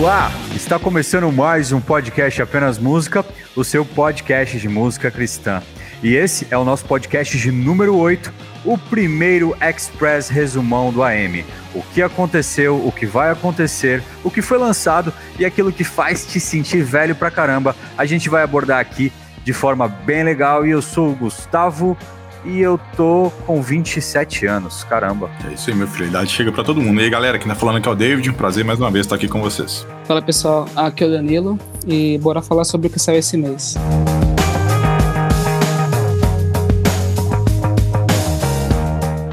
Olá, está começando mais um podcast Apenas Música, o seu podcast de música cristã. E esse é o nosso podcast de número 8, o primeiro Express resumão do AM. O que aconteceu, o que vai acontecer, o que foi lançado e aquilo que faz te sentir velho pra caramba, a gente vai abordar aqui de forma bem legal. E eu sou o Gustavo e eu tô com 27 anos, caramba. É isso aí, meu filho. A idade chega pra todo mundo. E aí, galera, quem tá falando aqui é o David. Um prazer mais uma vez estar aqui com vocês. Fala pessoal, aqui é o Danilo e bora falar sobre o que saiu esse mês.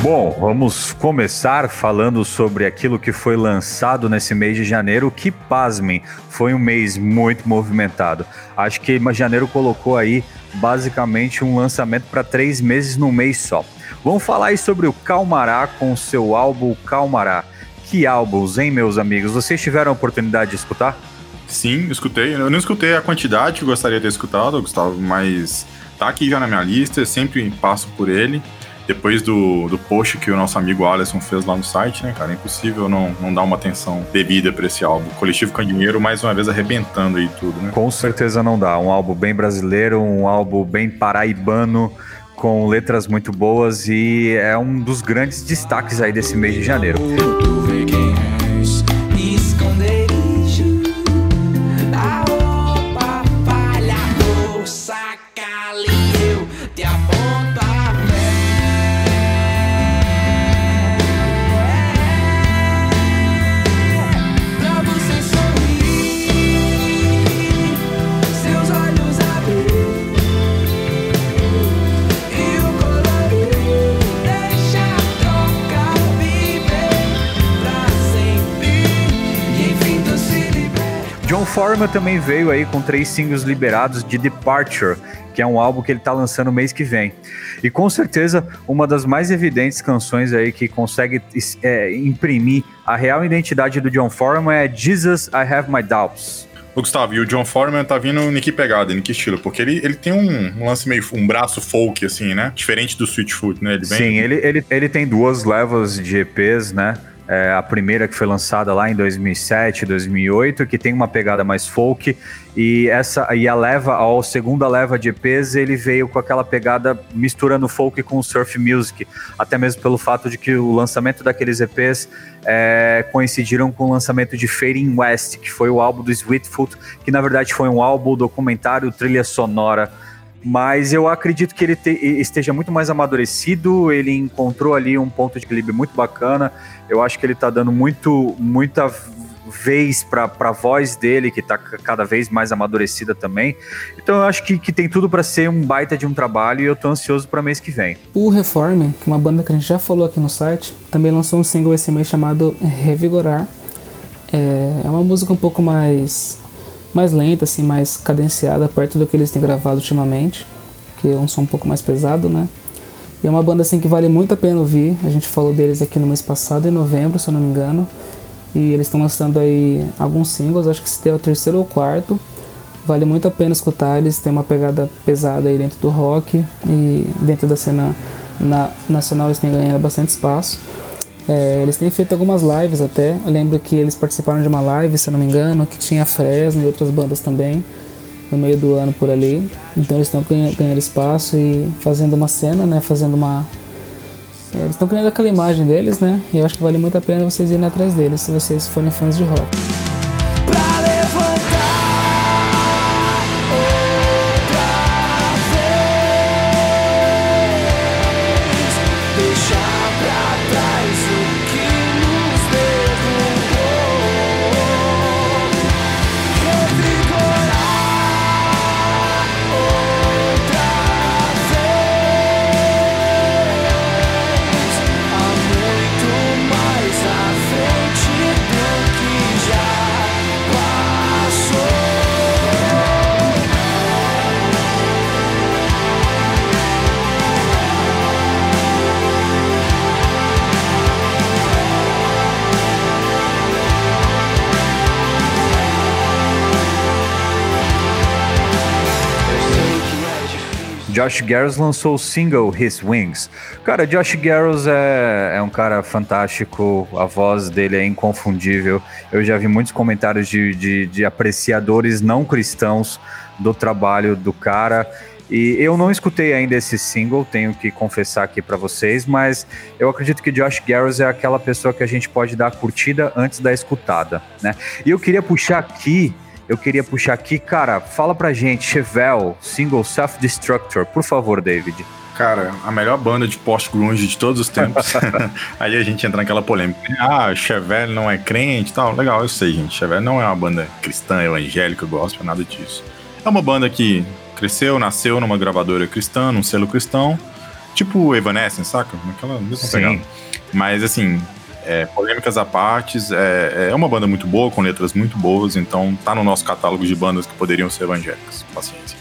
Bom, vamos começar falando sobre aquilo que foi lançado nesse mês de janeiro, que, pasmem, foi um mês muito movimentado. Acho que janeiro colocou aí basicamente um lançamento para três meses num mês só. Vamos falar aí sobre o Calmará com seu álbum Calmará. Que álbuns, hein, meus amigos? Vocês tiveram a oportunidade de escutar? Sim, escutei. Eu não escutei a quantidade que gostaria de ter escutado, Gustavo, mas tá aqui já na minha lista, eu sempre passo por ele depois do, do post que o nosso amigo Alisson fez lá no site, né, cara? É impossível não, não dar uma atenção devida para esse álbum. Coletivo Dinheiro mais uma vez, arrebentando aí tudo, né? Com certeza não dá. Um álbum bem brasileiro, um álbum bem paraibano, com letras muito boas e é um dos grandes destaques aí desse mês de janeiro. Foreman também veio aí com três singles liberados de Departure, que é um álbum que ele está lançando mês que vem. E com certeza uma das mais evidentes canções aí que consegue é, imprimir a real identidade do John Foreman é Jesus, I Have My Doubts. O Gustavo, e o John Foreman tá vindo em que pegada, em que estilo? Porque ele, ele tem um, um, lance meio, um braço folk, assim, né? Diferente do Sweetfoot, né? Ele vem... Sim, ele, ele, ele tem duas levas de EPs, né? É, a primeira que foi lançada lá em 2007, 2008, que tem uma pegada mais folk. E essa e a leva a segunda leva de EPs ele veio com aquela pegada misturando folk com surf music, até mesmo pelo fato de que o lançamento daqueles EPs é, coincidiram com o lançamento de Fading West, que foi o álbum do Sweetfoot, que na verdade foi um álbum documentário trilha sonora mas eu acredito que ele te, esteja muito mais amadurecido, ele encontrou ali um ponto de equilíbrio muito bacana. Eu acho que ele está dando muito, muita vez para a voz dele, que está cada vez mais amadurecida também. Então eu acho que, que tem tudo para ser um baita de um trabalho e eu tô ansioso para mês que vem. O Reform, que é uma banda que a gente já falou aqui no site, também lançou um single esse mês chamado Revigorar. É, é uma música um pouco mais mais lenta, assim, mais cadenciada, perto do que eles têm gravado ultimamente, que é um som um pouco mais pesado, né? E é uma banda assim que vale muito a pena ouvir. A gente falou deles aqui no mês passado, em novembro, se eu não me engano. E eles estão lançando aí alguns singles, acho que esse é o terceiro ou quarto. Vale muito a pena escutar, eles têm uma pegada pesada aí dentro do rock e dentro da cena na, nacional eles têm ganhado bastante espaço. É, eles têm feito algumas lives até. Eu lembro que eles participaram de uma live, se eu não me engano, que tinha Fresno e outras bandas também no meio do ano por ali. Então eles estão ganhando espaço e fazendo uma cena, né? Fazendo uma. É, eles estão criando aquela imagem deles, né? E eu acho que vale muito a pena vocês irem atrás deles se vocês forem fãs de rock. Josh Garros lançou o single His Wings. Cara, Josh Garros é, é um cara fantástico, a voz dele é inconfundível. Eu já vi muitos comentários de, de, de apreciadores não cristãos do trabalho do cara. E eu não escutei ainda esse single, tenho que confessar aqui para vocês, mas eu acredito que Josh Garros é aquela pessoa que a gente pode dar curtida antes da escutada, né? E eu queria puxar aqui, eu queria puxar aqui, cara, fala pra gente, Chevelle, single Self Destructor, por favor, David. Cara, a melhor banda de post-grunge de todos os tempos. Aí a gente entra naquela polêmica. Ah, Chevelle não é crente e tal. Legal, eu sei, gente. Chevelle não é uma banda cristã, evangélica, gospel, nada disso. É uma banda que cresceu, nasceu numa gravadora cristã, num selo cristão, tipo Evanescence, saca? Naquela mesma Sim. pegada. Mas assim, é, polêmicas à parte, é, é uma banda muito boa, com letras muito boas, então tá no nosso catálogo de bandas que poderiam ser evangélicas. Paciência.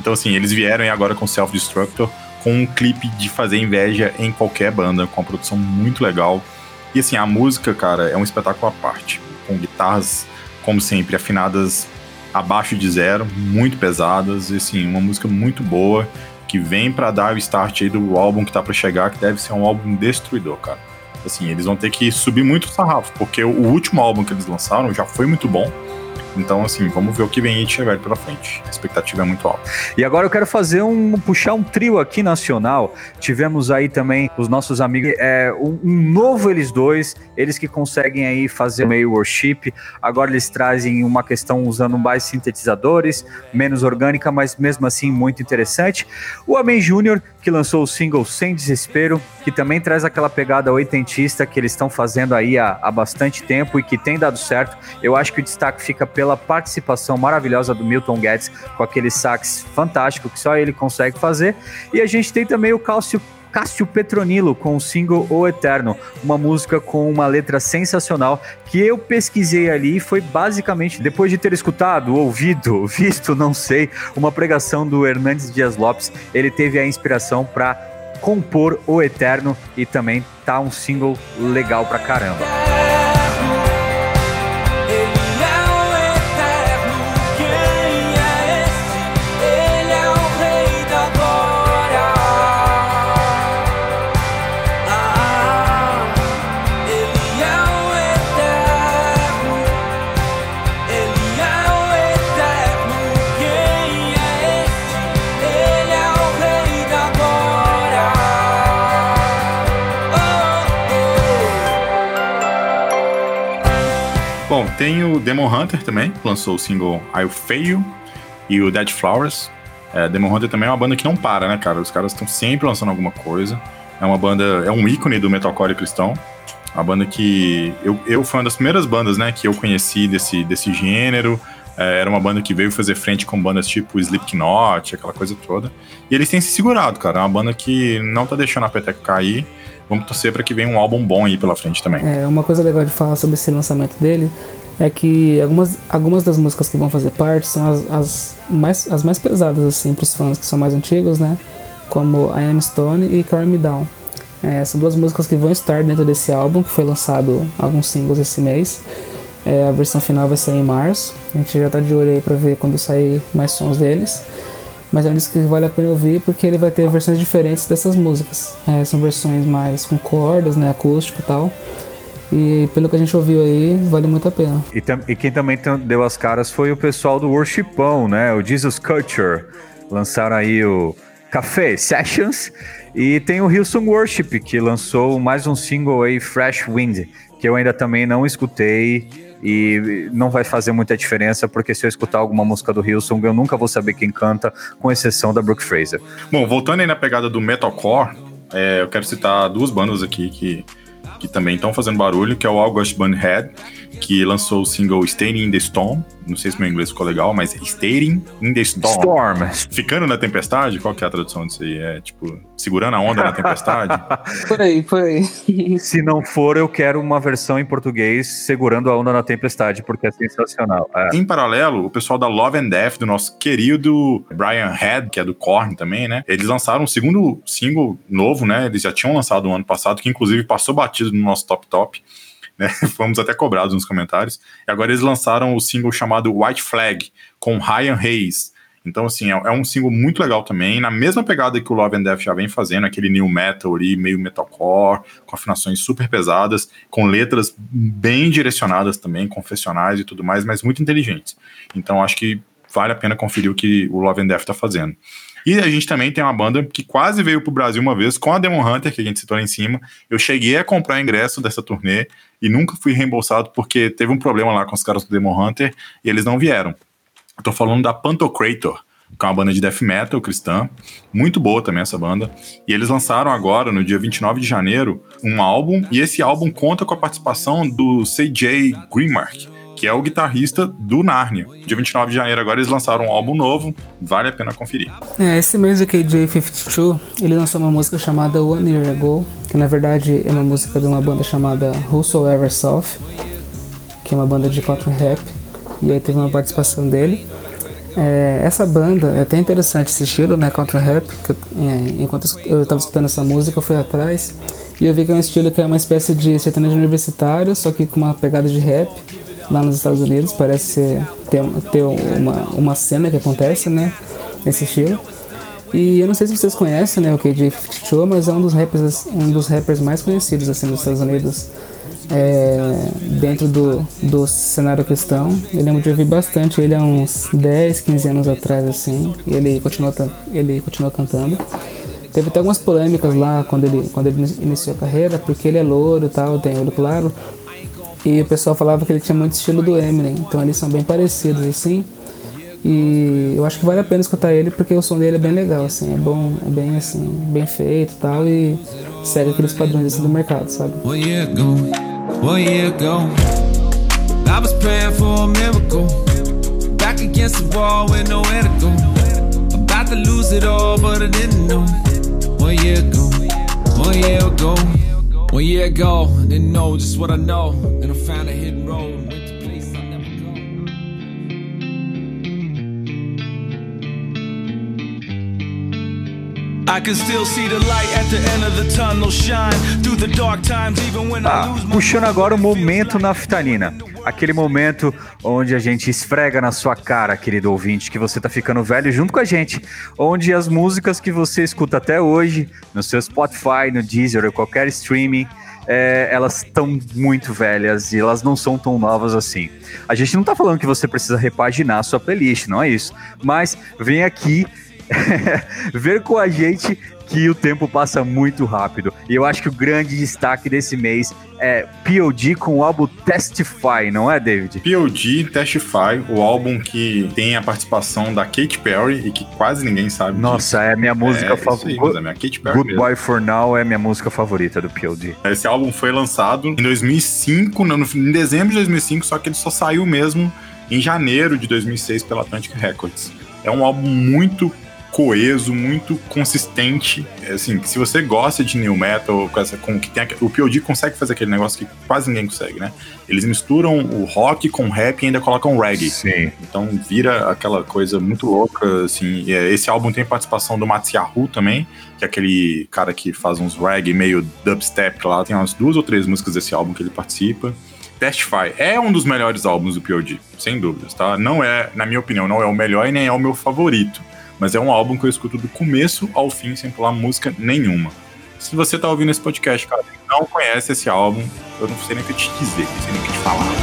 Então, assim, eles vieram agora com Self Destructor, com um clipe de fazer inveja em qualquer banda, com uma produção muito legal. E assim, a música, cara, é um espetáculo à parte, com guitarras, como sempre, afinadas abaixo de zero, muito pesadas, e assim, uma música muito boa, que vem para dar o start aí do álbum que tá para chegar, que deve ser um álbum destruidor, cara. Assim, eles vão ter que subir muito o sarrafo, porque o último álbum que eles lançaram já foi muito bom, então, assim, vamos ver o que vem de Chevelle pela frente. A expectativa é muito alta. E agora eu quero fazer um puxar um trio aqui nacional. Tivemos aí também os nossos amigos, é, um, um novo eles dois, eles que conseguem aí fazer meio worship. Agora eles trazem uma questão usando mais sintetizadores, menos orgânica, mas mesmo assim muito interessante. O Amém Júnior, que lançou o single Sem Desespero, que também traz aquela pegada oitentista que eles estão fazendo aí há, há bastante tempo e que tem dado certo. Eu acho que o destaque fica pela participação maravilhosa do Milton Guedes com aquele sax fantástico que só ele consegue fazer. E a gente tem também o Cássio Cássio Petronilo com o single O Eterno, uma música com uma letra sensacional que eu pesquisei ali e foi basicamente depois de ter escutado, ouvido, visto, não sei, uma pregação do Hernandes Dias Lopes, ele teve a inspiração para compor O Eterno e também tá um single legal pra caramba. Demon Hunter também, lançou o single I Fail, e o Dead Flowers. É, Demon Hunter também é uma banda que não para, né, cara? Os caras estão sempre lançando alguma coisa. É uma banda, é um ícone do metalcore cristão. Uma banda que eu, eu uma das primeiras bandas, né, que eu conheci desse, desse gênero. É, era uma banda que veio fazer frente com bandas tipo Slipknot, aquela coisa toda. E eles têm se segurado, cara. É uma banda que não tá deixando a peteca cair. Vamos torcer para que venha um álbum bom aí pela frente também. É, uma coisa legal de falar sobre esse lançamento dele é que algumas, algumas das músicas que vão fazer parte são as, as mais, as mais pesadas, assim, pros fãs que são mais antigos, né? Como I Am Stone e Carry Me Down. É, são duas músicas que vão estar dentro desse álbum, que foi lançado alguns singles esse mês. É, a versão final vai sair em março. A gente já tá de olho aí pra ver quando sair mais sons deles. Mas é um disco que vale a pena ouvir porque ele vai ter versões diferentes dessas músicas. É, são versões mais com cordas, né, acústico e tal. E pelo que a gente ouviu aí, vale muito a pena. E, e quem também deu as caras foi o pessoal do Worshipão, né? O Jesus Culture. Lançaram aí o Café Sessions. E tem o Hillsong Worship, que lançou mais um single aí, Fresh Wind, que eu ainda também não escutei e não vai fazer muita diferença, porque se eu escutar alguma música do Hillsong, eu nunca vou saber quem canta, com exceção da Brooke Fraser. Bom, voltando aí na pegada do metalcore, é, eu quero citar duas bandas aqui que que também estão fazendo barulho, que é o August Bunhead, que lançou o single Staying in the Storm. Não sei se meu inglês ficou legal, mas Staying in the Storm. Storm. Ficando na tempestade? Qual que é a tradução disso aí? É tipo, segurando a onda na tempestade? por aí, por aí. se não for, eu quero uma versão em português segurando a onda na tempestade, porque é sensacional. É. Em paralelo, o pessoal da Love and Death, do nosso querido Brian Head, que é do Korn também, né? Eles lançaram um segundo single novo, né? Eles já tinham lançado no ano passado, que inclusive passou batido no nosso top top né? Fomos até cobrados nos comentários. E agora eles lançaram o single chamado White Flag, com Ryan Hayes. Então, assim, é, é, um single muito legal também, na mesma pegada que o Love and Death já vem fazendo, aquele new metal ali, meio metalcore, com afinações super pesadas, com letras bem direcionadas também, confessionais e tudo mais, mas muito inteligentes. Então, acho que vale a pena conferir o que o Love and Death tá fazendo. E a gente também tem uma banda que quase veio pro Brasil uma vez com a Demon Hunter, que a gente citou lá em cima. Eu cheguei a comprar ingresso dessa turnê e nunca fui reembolsado porque teve um problema lá com os caras do Demon Hunter e eles não vieram. Eu tô falando da Pantocrator, que é uma banda de death metal cristã, muito boa também essa banda. E eles lançaram agora, no dia 29 de janeiro, um álbum, e esse álbum conta com a participação do CJ Greenmark, que é o guitarrista do Narnia. Dia 29 de janeiro agora eles lançaram um álbum novo, vale a pena conferir. É, esse mês o KJ52, ele lançou uma música chamada One Year Ago, que na verdade é uma música de uma banda chamada Whosoever South, que é uma banda de country rap, e aí teve uma participação dele. É, essa banda é até interessante esse estilo, né, country rap, que, é, enquanto eu estava escutando essa música eu fui atrás e eu vi que é um estilo que é uma espécie de sertanejo universitário, só que com uma pegada de rap, lá nos Estados Unidos, parece ser, ter, ter uma, uma cena que acontece, né? Nesse estilo. E eu não sei se vocês conhecem, né, o KJ Show, mas é um dos rappers, um dos rappers mais conhecidos assim nos Estados Unidos. É, dentro do, do cenário cristão. Eu lembro de ouvir bastante ele há uns 10, 15 anos atrás, assim. E ele continuou, ele continuou cantando. Teve até algumas polêmicas lá quando ele, quando ele iniciou a carreira, porque ele é louro e tal, tem olho claro. E o pessoal falava que ele tinha muito estilo do Eminem, então eles são bem parecidos assim. E eu acho que vale a pena escutar ele porque o som dele é bem legal, assim, é bom, é bem assim, bem feito e tal, e segue aqueles padrões assim, do mercado, sabe? One year ago, one year ago, I was praying for a miracle. Back against the wall with nowhere to. About to lose it all, but I didn't know. One year ago, one year ago. One year ago, didn't know just what I know. Then I found a hidden road. Went to place I never go. I can still see the light at the end of the tunnel shine through the dark times even when I ah, lose my Puxando agora o momento naftalina. Aquele momento onde a gente esfrega na sua cara, querido ouvinte, que você tá ficando velho junto com a gente. Onde as músicas que você escuta até hoje, no seu Spotify, no Deezer ou qualquer streaming, é, elas estão muito velhas e elas não são tão novas assim. A gente não tá falando que você precisa repaginar a sua playlist, não é isso. Mas vem aqui ver com a gente que o tempo passa muito rápido. E eu acho que o grande destaque desse mês é POD com o álbum Testify, não é, David? POD Testify, o álbum que tem a participação da Katy Perry e que quase ninguém sabe. Nossa, disso. é minha música é, favorita. É minha Katy Perry Good mesmo. Boy for Now é minha música favorita do POD. Esse álbum foi lançado em 2005, no, em dezembro de 2005, só que ele só saiu mesmo em janeiro de 2006 pela Atlantic Records. É um álbum muito coeso, muito consistente. É, assim, se você gosta de new metal, com essa, com que tem o POD consegue fazer aquele negócio que quase ninguém consegue, né? Eles misturam o rock com rap e ainda colocam reggae. Sim. Então vira aquela coisa muito louca, assim. É, esse álbum tem participação do Mats Yahoo também, que é aquele cara que faz uns reggae meio dubstep lá. Tem umas duas ou três músicas desse álbum que ele participa. Testify é um dos melhores álbuns do POD, sem dúvidas, tá? Não é, na minha opinião, não é o melhor e nem é o meu favorito mas é um álbum que eu escuto do começo ao fim sem pular música nenhuma. Se você tá ouvindo esse podcast, cara, e não conhece esse álbum, eu não sei nem o que te dizer, não sei nem o que te falar.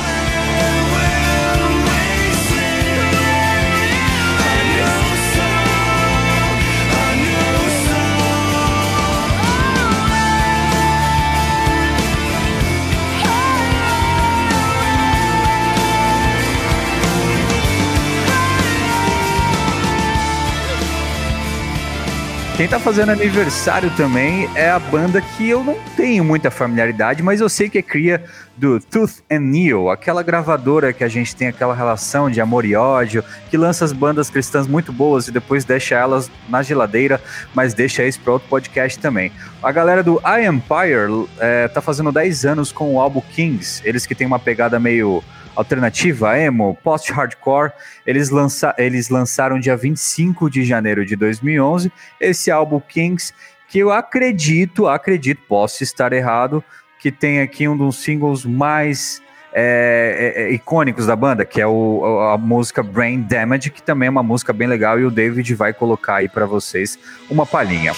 Quem tá fazendo aniversário também é a banda que eu não tenho muita familiaridade, mas eu sei que é cria do Tooth and Nail, aquela gravadora que a gente tem aquela relação de amor e ódio, que lança as bandas cristãs muito boas e depois deixa elas na geladeira, mas deixa isso para outro podcast também. A galera do I Empire é, tá fazendo 10 anos com o álbum Kings, eles que tem uma pegada meio alternativa, emo, post-hardcore. Eles, lança eles lançaram dia 25 de janeiro de 2011 esse álbum Kings, que eu acredito, acredito, posso estar errado, que tem aqui um dos singles mais é, é, é, icônicos da banda, que é o, a música Brain Damage, que também é uma música bem legal e o David vai colocar aí para vocês uma palhinha.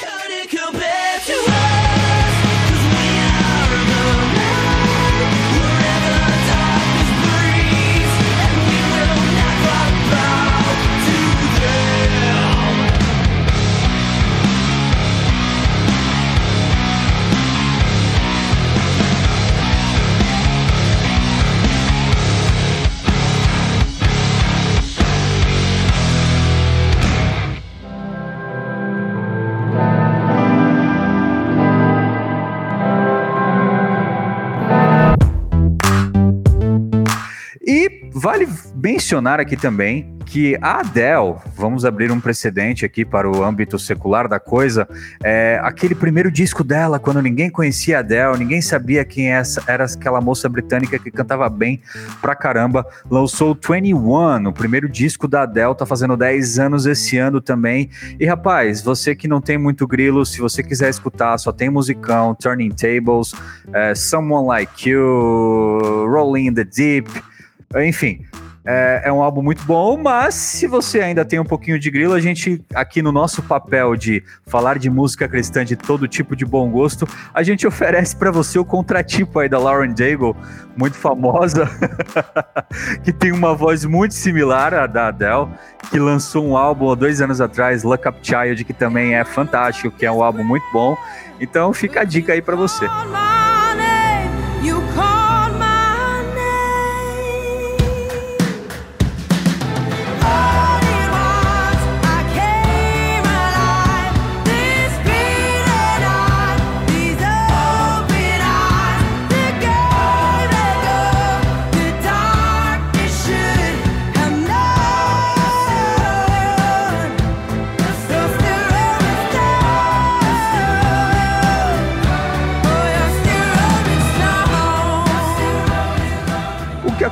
Vale mencionar aqui também que a Adele, vamos abrir um precedente aqui para o âmbito secular da coisa, é, aquele primeiro disco dela, quando ninguém conhecia a Adele, ninguém sabia quem essa, era aquela moça britânica que cantava bem pra caramba, lançou 21, o primeiro disco da Adele, tá fazendo 10 anos esse ano também. E rapaz, você que não tem muito grilo, se você quiser escutar, só tem musicão, Turning Tables, é, Someone Like You, Rolling in the Deep, enfim, é, é, um álbum muito bom, mas se você ainda tem um pouquinho de grilo, a gente, aqui no nosso papel de falar de música cristã de todo tipo de bom gosto, a gente oferece para você o contratipo aí da Lauren Daigle, muito famosa, que tem uma voz muito similar à da Adele, que lançou um álbum há dois anos atrás, Look Up Child, que também é fantástico, que é um álbum muito bom. Então fica a dica aí para você.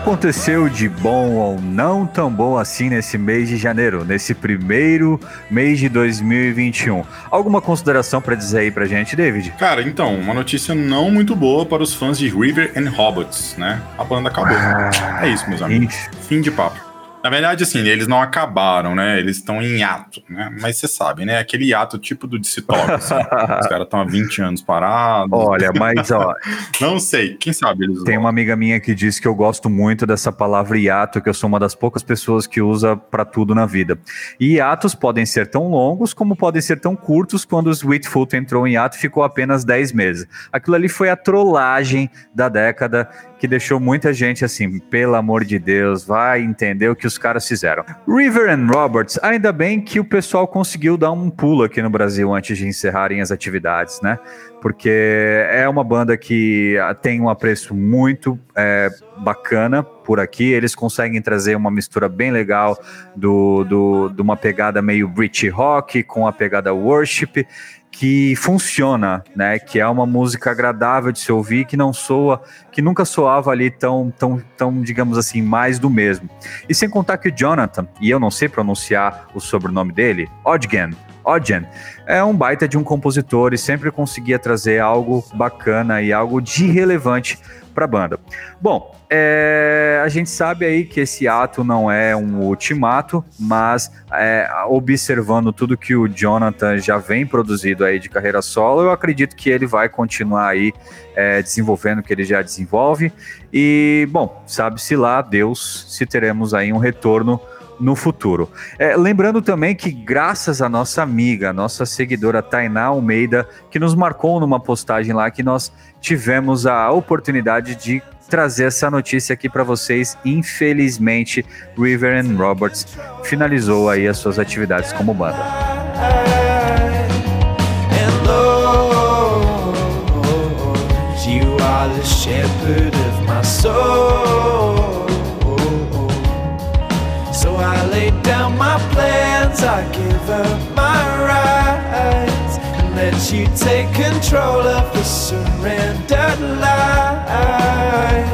Aconteceu de bom ou não tão bom assim nesse mês de janeiro, nesse primeiro mês de 2021? Alguma consideração para dizer aí pra gente, David? Cara, então, uma notícia não muito boa para os fãs de River and Robots, né? A banda acabou. Ah, é isso, meus amigos. Fim de papo. Na verdade, assim, eles não acabaram, né? Eles estão em ato, né? Mas você sabe, né? Aquele ato tipo do Dissitox. Assim. Os caras estão há 20 anos parados. Olha, mas ó. não sei, quem sabe eles Tem uma amiga minha que diz que eu gosto muito dessa palavra hiato, que eu sou uma das poucas pessoas que usa para tudo na vida. E hiatos podem ser tão longos como podem ser tão curtos quando o Sweetfoot entrou em hiato e ficou apenas 10 meses. Aquilo ali foi a trollagem da década que deixou muita gente assim, pelo amor de Deus, vai entender o que os caras fizeram. River and Roberts, ainda bem que o pessoal conseguiu dar um pulo aqui no Brasil antes de encerrarem as atividades, né? Porque é uma banda que ah, tem um apreço muito é, bacana por aqui. Eles conseguem trazer uma mistura bem legal do, do, de uma pegada meio British rock com a pegada worship que funciona, né? Que é uma música agradável de se ouvir, que não soa, que nunca soava ali tão, tão, tão, digamos assim, mais do mesmo. E sem contar que o Jonathan, e eu não sei pronunciar o sobrenome dele, Odgen, Odgen, é um baita de um compositor e sempre conseguia trazer algo bacana e algo de relevante para a banda. Bom, é, a gente sabe aí que esse ato não é um ultimato, mas é, observando tudo que o Jonathan já vem produzido aí de carreira solo, eu acredito que ele vai continuar aí é, desenvolvendo o que ele já desenvolve. E, bom, sabe-se lá, Deus, se teremos aí um retorno no futuro. É, lembrando também que, graças à nossa amiga, nossa seguidora Tainá Almeida, que nos marcou numa postagem lá, que nós tivemos a oportunidade de trazer essa notícia aqui para vocês. Infelizmente, River and Roberts finalizou aí as suas atividades como banda. Are down my plans, I give up my rights, and let you take control of the surrendered life.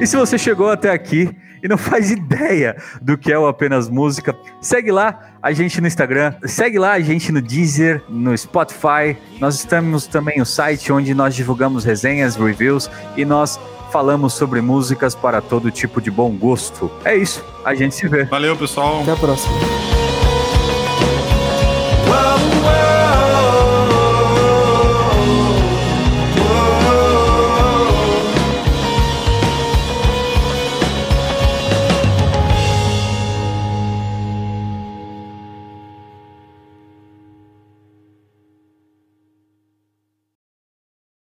E se você chegou até aqui e não faz ideia do que é o Apenas Música, segue lá a gente no Instagram, segue lá a gente no Deezer, no Spotify. Nós estamos também no site onde nós divulgamos resenhas, reviews e nós falamos sobre músicas para todo tipo de bom gosto. É isso, a gente se vê. Valeu, pessoal. Até a próxima.